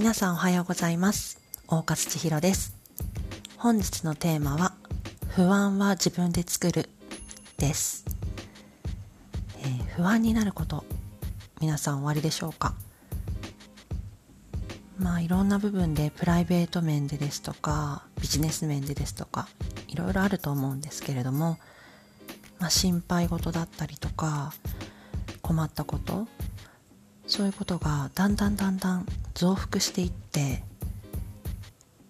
皆さんおはようございます。大勝千尋です。本日のテーマは不安は自分で作るです、えー、不安になること皆さんおありでしょうか？まあいろんな部分でプライベート面でですとかビジネス面でですとかいろいろあると思うんですけれども、まあ、心配事だったりとか困ったことそういうことがだんだんだんだん増幅していって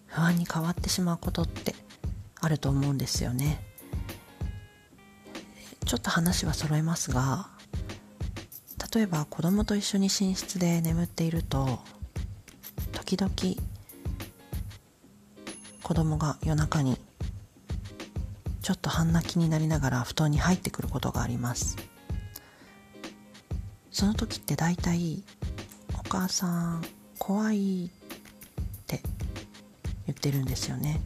不安に変わってしまうことってあると思うんですよね。ちょっと話は揃えますが例えば子供と一緒に寝室で眠っていると時々子供が夜中にちょっと半泣きになりながら布団に入ってくることがあります。その時って大体「お母さん怖い」って言ってるんですよね。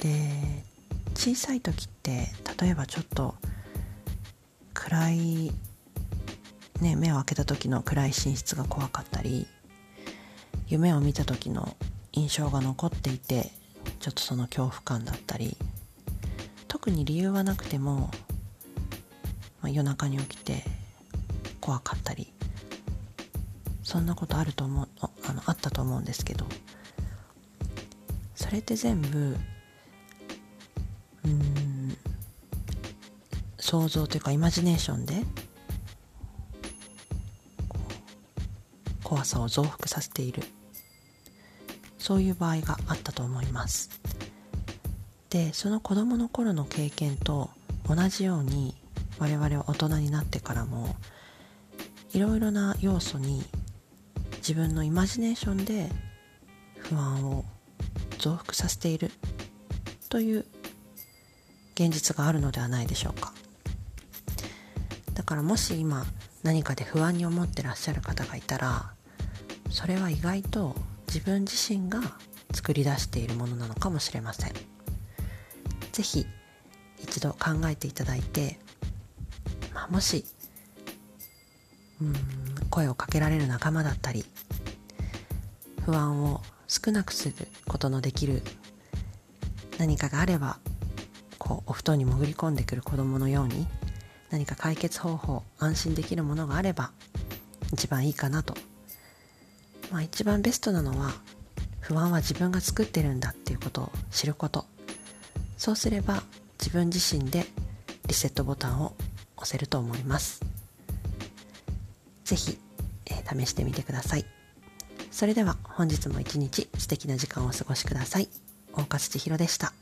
で小さい時って例えばちょっと暗い、ね、目を開けた時の暗い寝室が怖かったり夢を見た時の印象が残っていてちょっとその恐怖感だったり特に理由はなくても、まあ、夜中に起きて怖かったりそんなことあると思うあのあったと思うんですけどそれって全部うん想像というかイマジネーションで怖さを増幅させている。そういう場合があったと思います。でその子どもの頃の経験と同じように我々は大人になってからもいろいろな要素に自分のイマジネーションで不安を増幅させているという現実があるのではないでしょうか。だからもし今何かで不安に思ってらっしゃる方がいたらそれは意外と自分自身が作り出しているものなのかもしれません。是非一度考えていただいて、まあ、もしうん声をかけられる仲間だったり不安を少なくすることのできる何かがあればこうお布団に潜り込んでくる子供のように何か解決方法安心できるものがあれば一番いいかなと。まあ一番ベストなのは不安は自分が作ってるんだっていうことを知ること。そうすれば自分自身でリセットボタンを押せると思います。ぜひ、えー、試してみてください。それでは本日も一日素敵な時間をお過ごしください。大勝千尋でした。